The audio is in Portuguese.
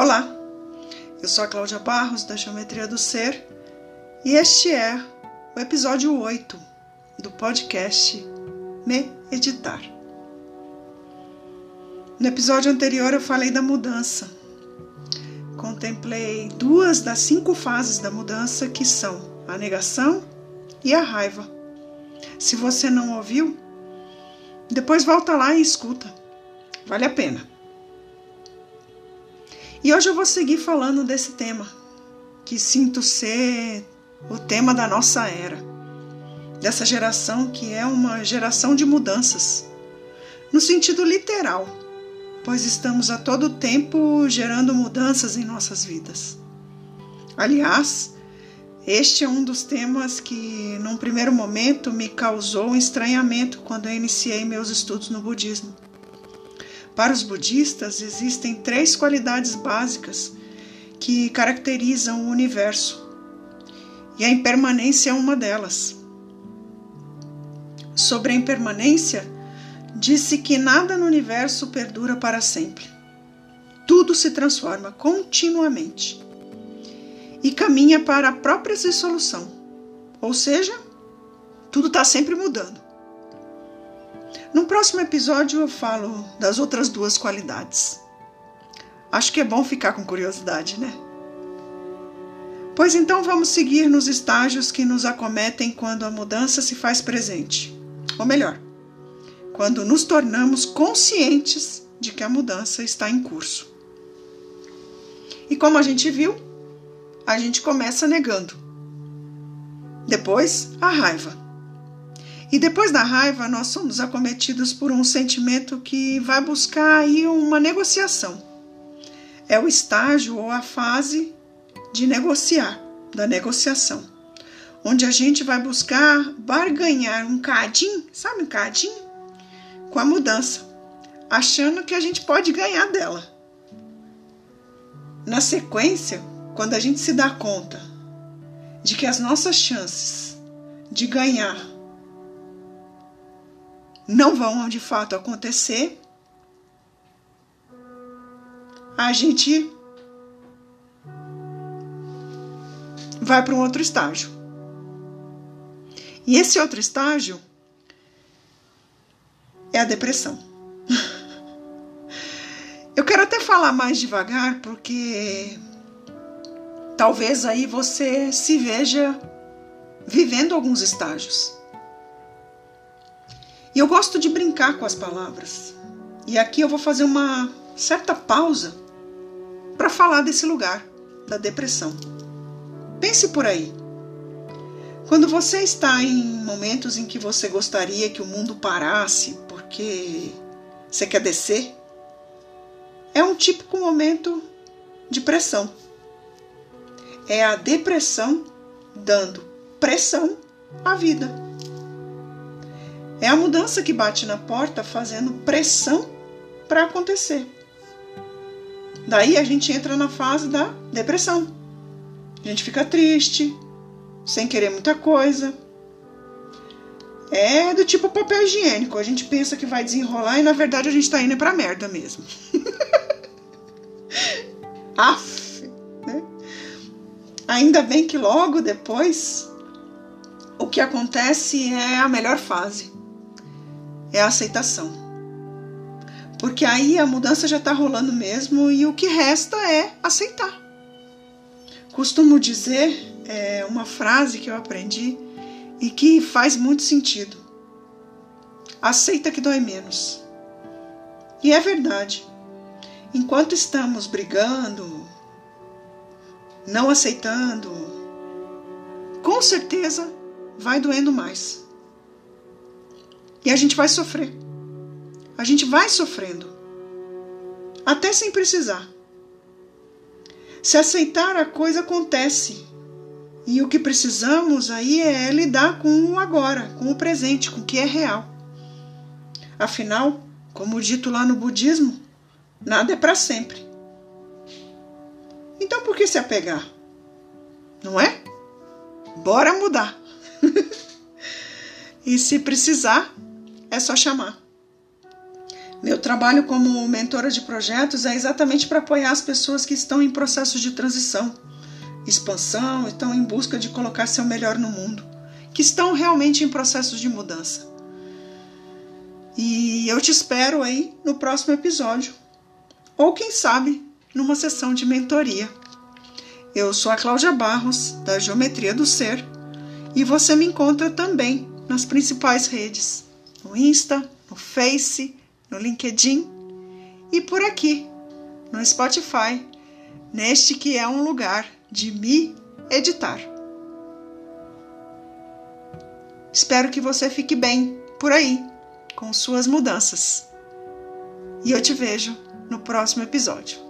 Olá, eu sou a Cláudia Barros da Geometria do Ser e este é o episódio 8 do podcast Me Editar. No episódio anterior eu falei da mudança. Contemplei duas das cinco fases da mudança que são a negação e a raiva. Se você não ouviu, depois volta lá e escuta. Vale a pena. E hoje eu vou seguir falando desse tema, que sinto ser o tema da nossa era, dessa geração que é uma geração de mudanças, no sentido literal, pois estamos a todo tempo gerando mudanças em nossas vidas. Aliás, este é um dos temas que, num primeiro momento, me causou um estranhamento quando eu iniciei meus estudos no budismo. Para os budistas, existem três qualidades básicas que caracterizam o universo, e a impermanência é uma delas. Sobre a impermanência, disse que nada no universo perdura para sempre. Tudo se transforma continuamente e caminha para a própria dissolução, ou seja, tudo está sempre mudando. No próximo episódio eu falo das outras duas qualidades. Acho que é bom ficar com curiosidade, né? Pois então vamos seguir nos estágios que nos acometem quando a mudança se faz presente. Ou melhor, quando nos tornamos conscientes de que a mudança está em curso. E como a gente viu, a gente começa negando. Depois, a raiva. E depois da raiva, nós somos acometidos por um sentimento que vai buscar aí uma negociação. É o estágio ou a fase de negociar, da negociação, onde a gente vai buscar barganhar um cadinho, sabe um cadinho? Com a mudança, achando que a gente pode ganhar dela. Na sequência, quando a gente se dá conta de que as nossas chances de ganhar não vão de fato acontecer, a gente vai para um outro estágio. E esse outro estágio é a depressão. Eu quero até falar mais devagar porque talvez aí você se veja vivendo alguns estágios. E eu gosto de brincar com as palavras. E aqui eu vou fazer uma certa pausa para falar desse lugar, da depressão. Pense por aí. Quando você está em momentos em que você gostaria que o mundo parasse porque você quer descer, é um típico momento de pressão. É a depressão dando pressão à vida. É a mudança que bate na porta fazendo pressão para acontecer. Daí a gente entra na fase da depressão. A gente fica triste, sem querer muita coisa. É do tipo papel higiênico. A gente pensa que vai desenrolar e na verdade a gente está indo para merda mesmo. Aff, né? Ainda bem que logo depois o que acontece é a melhor fase é a aceitação. Porque aí a mudança já está rolando mesmo e o que resta é aceitar. Costumo dizer é, uma frase que eu aprendi e que faz muito sentido. Aceita que dói menos. E é verdade. Enquanto estamos brigando, não aceitando, com certeza vai doendo mais. E a gente vai sofrer. A gente vai sofrendo. Até sem precisar. Se aceitar a coisa acontece. E o que precisamos aí é lidar com o agora, com o presente, com o que é real. Afinal, como dito lá no budismo, nada é para sempre. Então por que se apegar? Não é? Bora mudar. e se precisar, é só chamar. Meu trabalho como mentora de projetos é exatamente para apoiar as pessoas que estão em processo de transição, expansão, estão em busca de colocar seu melhor no mundo, que estão realmente em processos de mudança. E eu te espero aí no próximo episódio, ou quem sabe numa sessão de mentoria. Eu sou a Cláudia Barros, da Geometria do Ser, e você me encontra também nas principais redes, no Insta, no Face, no LinkedIn e por aqui, no Spotify, neste que é um lugar de me editar. Espero que você fique bem por aí com suas mudanças. E eu te vejo no próximo episódio.